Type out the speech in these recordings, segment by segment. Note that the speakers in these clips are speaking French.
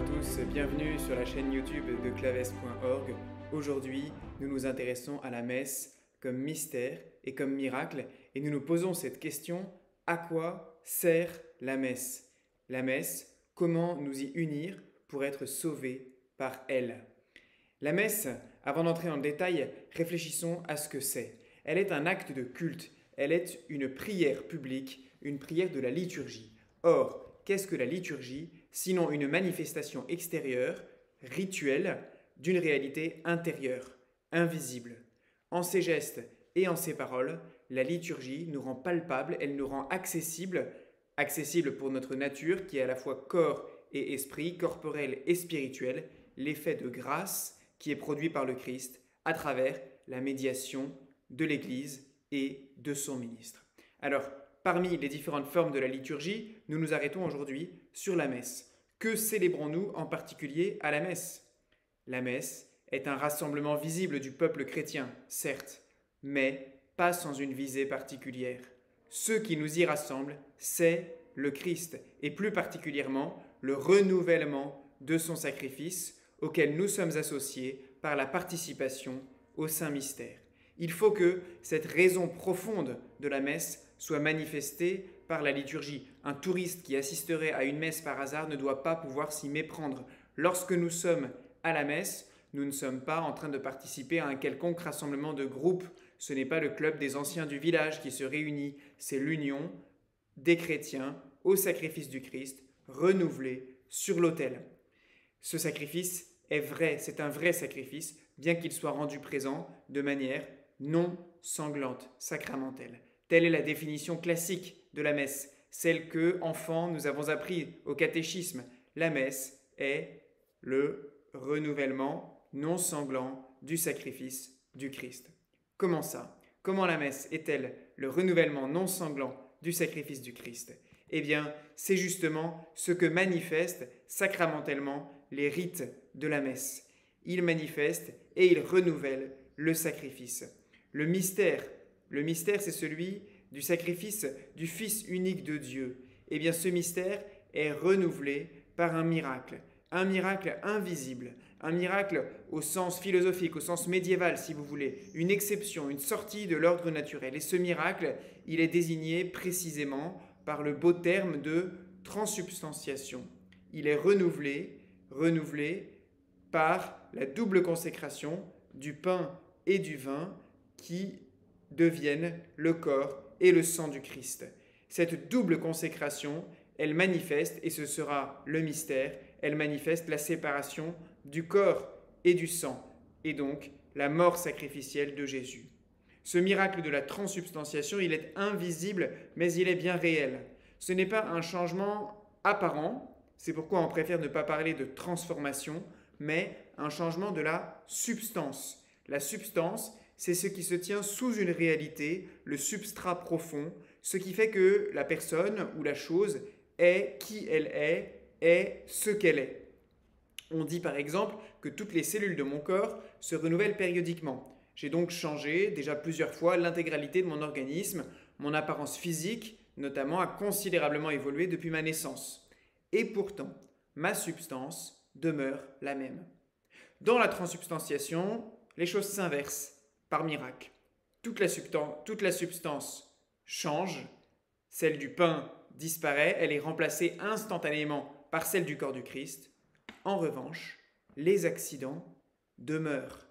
à tous, bienvenue sur la chaîne YouTube de claves.org. Aujourd'hui, nous nous intéressons à la messe comme mystère et comme miracle et nous nous posons cette question à quoi sert la messe? La messe, comment nous y unir pour être sauvés par elle? La messe, avant d'entrer en détail, réfléchissons à ce que c'est. Elle est un acte de culte, elle est une prière publique, une prière de la liturgie. Or, qu'est-ce que la liturgie? Sinon une manifestation extérieure, rituelle, d'une réalité intérieure, invisible. En ses gestes et en ses paroles, la liturgie nous rend palpable, elle nous rend accessible, accessible pour notre nature qui est à la fois corps et esprit, corporel et spirituel, l'effet de grâce qui est produit par le Christ à travers la médiation de l'Église et de son ministre. Alors, parmi les différentes formes de la liturgie, nous nous arrêtons aujourd'hui sur la messe. Que célébrons-nous en particulier à la messe? La messe est un rassemblement visible du peuple chrétien, certes, mais pas sans une visée particulière. Ce qui nous y rassemble, c'est le Christ, et plus particulièrement le renouvellement de son sacrifice auquel nous sommes associés par la participation au Saint Mystère. Il faut que cette raison profonde de la messe soit manifestée par la liturgie. Un touriste qui assisterait à une messe par hasard ne doit pas pouvoir s'y méprendre. Lorsque nous sommes à la messe, nous ne sommes pas en train de participer à un quelconque rassemblement de groupe. Ce n'est pas le club des anciens du village qui se réunit, c'est l'union des chrétiens au sacrifice du Christ, renouvelé sur l'autel. Ce sacrifice est vrai, c'est un vrai sacrifice, bien qu'il soit rendu présent de manière non sanglante, sacramentelle. Telle est la définition classique de la messe, celle que, enfants, nous avons appris au catéchisme. La messe est le renouvellement non sanglant du sacrifice du Christ. Comment ça? Comment la messe est-elle le renouvellement non sanglant du sacrifice du Christ? Eh bien, c'est justement ce que manifestent sacramentellement les rites de la messe. Ils manifestent et ils renouvellent le sacrifice. Le mystère le mystère, c'est celui du sacrifice du Fils unique de Dieu. Eh bien, ce mystère est renouvelé par un miracle, un miracle invisible, un miracle au sens philosophique, au sens médiéval, si vous voulez, une exception, une sortie de l'ordre naturel. Et ce miracle, il est désigné précisément par le beau terme de transubstantiation. Il est renouvelé, renouvelé par la double consécration du pain et du vin qui deviennent le corps et le sang du Christ. Cette double consécration, elle manifeste, et ce sera le mystère, elle manifeste la séparation du corps et du sang, et donc la mort sacrificielle de Jésus. Ce miracle de la transubstantiation, il est invisible, mais il est bien réel. Ce n'est pas un changement apparent, c'est pourquoi on préfère ne pas parler de transformation, mais un changement de la substance. La substance, c'est ce qui se tient sous une réalité, le substrat profond, ce qui fait que la personne ou la chose est qui elle est, est ce qu'elle est. On dit par exemple que toutes les cellules de mon corps se renouvellent périodiquement. J'ai donc changé déjà plusieurs fois l'intégralité de mon organisme, mon apparence physique notamment a considérablement évolué depuis ma naissance. Et pourtant, ma substance demeure la même. Dans la transubstantiation, les choses s'inversent par miracle. Toute la, substance change, celle du pain disparaît, elle est remplacée instantanément par celle du corps du Christ. En revanche, les accidents demeurent.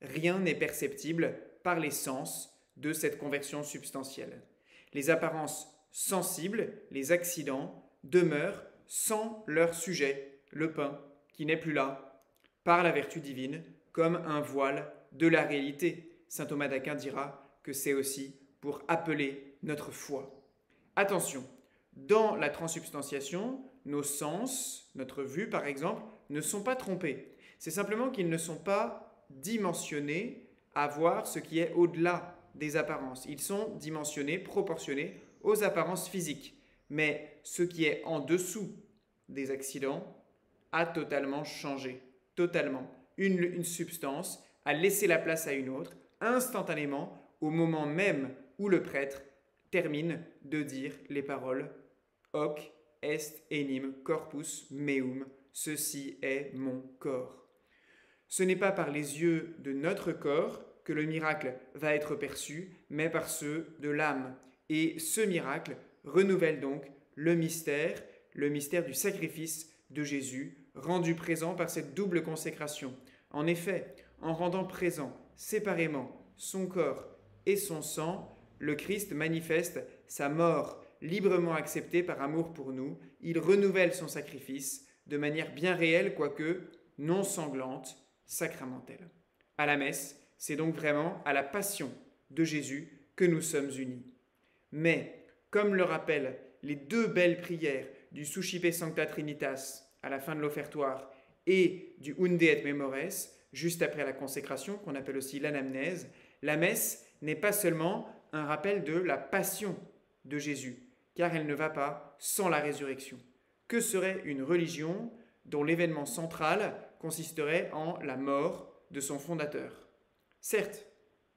Rien n'est perceptible par les sens de cette conversion substantielle. Les apparences sensibles, les accidents, demeurent sans leur sujet, le pain, qui n'est plus là, par la vertu divine, comme un voile de la réalité. Saint Thomas d'Aquin dira que c'est aussi pour appeler notre foi. Attention, dans la transubstantiation, nos sens, notre vue par exemple, ne sont pas trompés. C'est simplement qu'ils ne sont pas dimensionnés à voir ce qui est au-delà des apparences. Ils sont dimensionnés, proportionnés aux apparences physiques. Mais ce qui est en dessous des accidents a totalement changé. Totalement. Une, une substance a laissé la place à une autre instantanément au moment même où le prêtre termine de dire les paroles Hoc est enim corpus meum ceci est mon corps. Ce n'est pas par les yeux de notre corps que le miracle va être perçu, mais par ceux de l'âme. Et ce miracle renouvelle donc le mystère, le mystère du sacrifice de Jésus, rendu présent par cette double consécration. En effet, en rendant présent séparément son corps et son sang, le Christ manifeste sa mort librement acceptée par amour pour nous. Il renouvelle son sacrifice de manière bien réelle, quoique non sanglante, sacramentelle. À la messe, c'est donc vraiment à la passion de Jésus que nous sommes unis. Mais, comme le rappellent les deux belles prières du Suscipe Sancta Trinitas à la fin de l'offertoire et du Unde et Memores, juste après la consécration, qu'on appelle aussi l'anamnèse, la messe n'est pas seulement un rappel de la passion de Jésus, car elle ne va pas sans la résurrection. Que serait une religion dont l'événement central consisterait en la mort de son fondateur? Certes,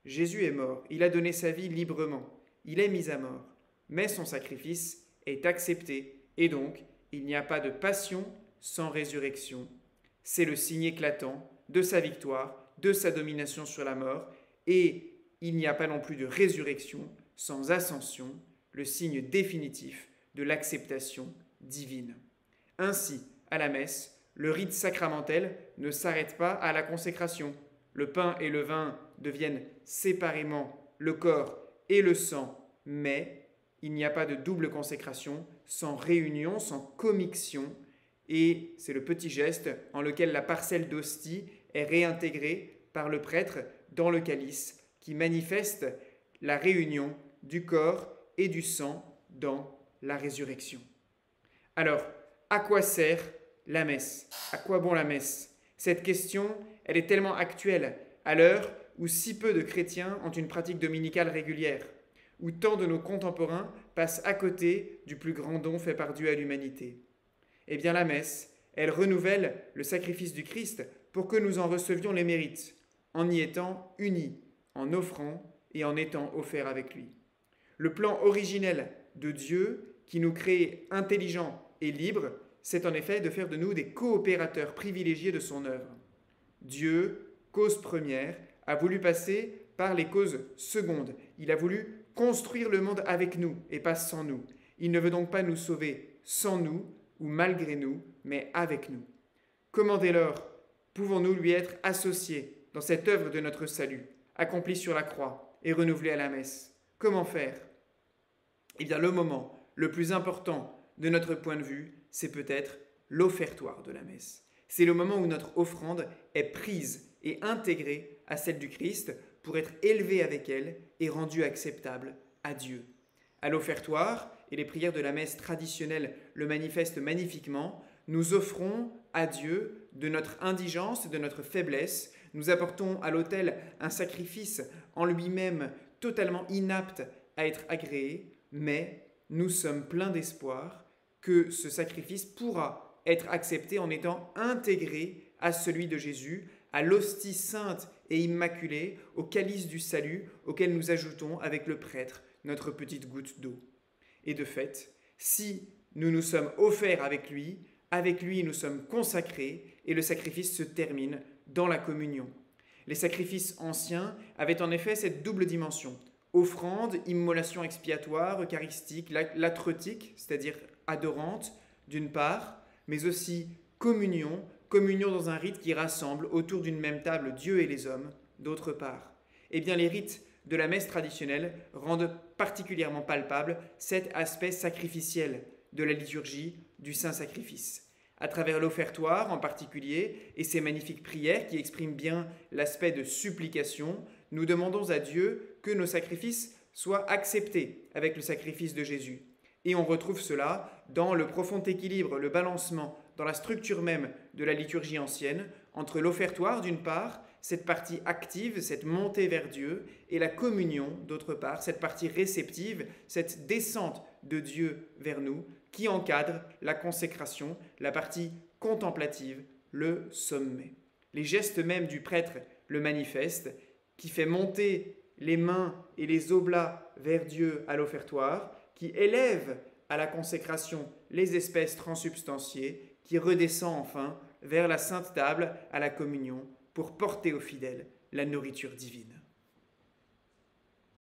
Jésus est mort, il a donné sa vie librement, il est mis à mort, mais son sacrifice est accepté, et donc il n'y a pas de passion sans résurrection. C'est le signe éclatant de sa victoire, de sa domination sur la mort, et il n'y a pas non plus de résurrection sans ascension, le signe définitif de l'acceptation divine. Ainsi, à la messe, le rite sacramentel ne s'arrête pas à la consécration. Le pain et le vin deviennent séparément le corps et le sang, mais il n'y a pas de double consécration sans réunion, sans commixion, et c'est le petit geste en lequel la parcelle d'hostie est réintégrée par le prêtre dans le calice, qui manifeste la réunion du corps et du sang dans la résurrection. Alors, à quoi sert la messe? À quoi bon la messe? Cette question, elle est tellement actuelle à l'heure où si peu de chrétiens ont une pratique dominicale régulière, où tant de nos contemporains passent à côté du plus grand don fait par Dieu à l'humanité. Eh bien la messe, elle renouvelle le sacrifice du Christ pour que nous en recevions les mérites, en y étant unis, en offrant et en étant offerts avec lui. Le plan originel de Dieu, qui nous crée intelligents et libres, c'est en effet de faire de nous des coopérateurs privilégiés de son œuvre. Dieu, cause première, a voulu passer par les causes secondes. Il a voulu construire le monde avec nous et pas sans nous. Il ne veut donc pas nous sauver sans nous ou malgré nous, mais avec nous. Comment dès lors pouvons-nous lui être associés dans cette œuvre de notre salut, accomplie sur la croix et renouvelée à la messe? Comment faire? Eh bien, le moment le plus important de notre point de vue, c'est peut-être l'offertoire de la messe. C'est le moment où notre offrande est prise et intégrée à celle du Christ pour être élevée avec elle et rendue acceptable à Dieu. À l'offertoire, et les prières de la messe traditionnelle le manifestent magnifiquement, nous offrons à Dieu de notre indigence, de notre faiblesse, nous apportons à l'autel un sacrifice en lui-même totalement inapte à être agréé, mais nous sommes pleins d'espoir que ce sacrifice pourra être accepté en étant intégré à celui de Jésus, à l'hostie sainte et immaculée, au calice du salut auquel nous ajoutons avec le prêtre notre petite goutte d'eau. Et de fait, si nous nous sommes offerts avec lui, avec lui nous sommes consacrés et le sacrifice se termine dans la communion. Les sacrifices anciens avaient en effet cette double dimension. Offrande, immolation expiatoire, eucharistique, latretique, c'est-à-dire adorante d'une part, mais aussi communion, communion dans un rite qui rassemble autour d'une même table Dieu et les hommes, d'autre part. Eh bien les rites de la messe traditionnelle rendent particulièrement palpable cet aspect sacrificiel de la liturgie du Saint Sacrifice. À travers l'offertoire en particulier et ses magnifiques prières qui expriment bien l'aspect de supplication, nous demandons à Dieu que nos sacrifices soient acceptés avec le sacrifice de Jésus. Et on retrouve cela dans le profond équilibre, le balancement, dans la structure même de la liturgie ancienne, entre l'offertoire d'une part cette partie active, cette montée vers Dieu, et la communion, d'autre part, cette partie réceptive, cette descente de Dieu vers nous, qui encadre la consécration, la partie contemplative, le sommet. Les gestes mêmes du prêtre le manifestent, qui fait monter les mains et les oblats vers Dieu à l'offertoire, qui élève à la consécration les espèces transsubstantiées, qui redescend enfin vers la sainte table à la communion pour porter aux fidèles la nourriture divine.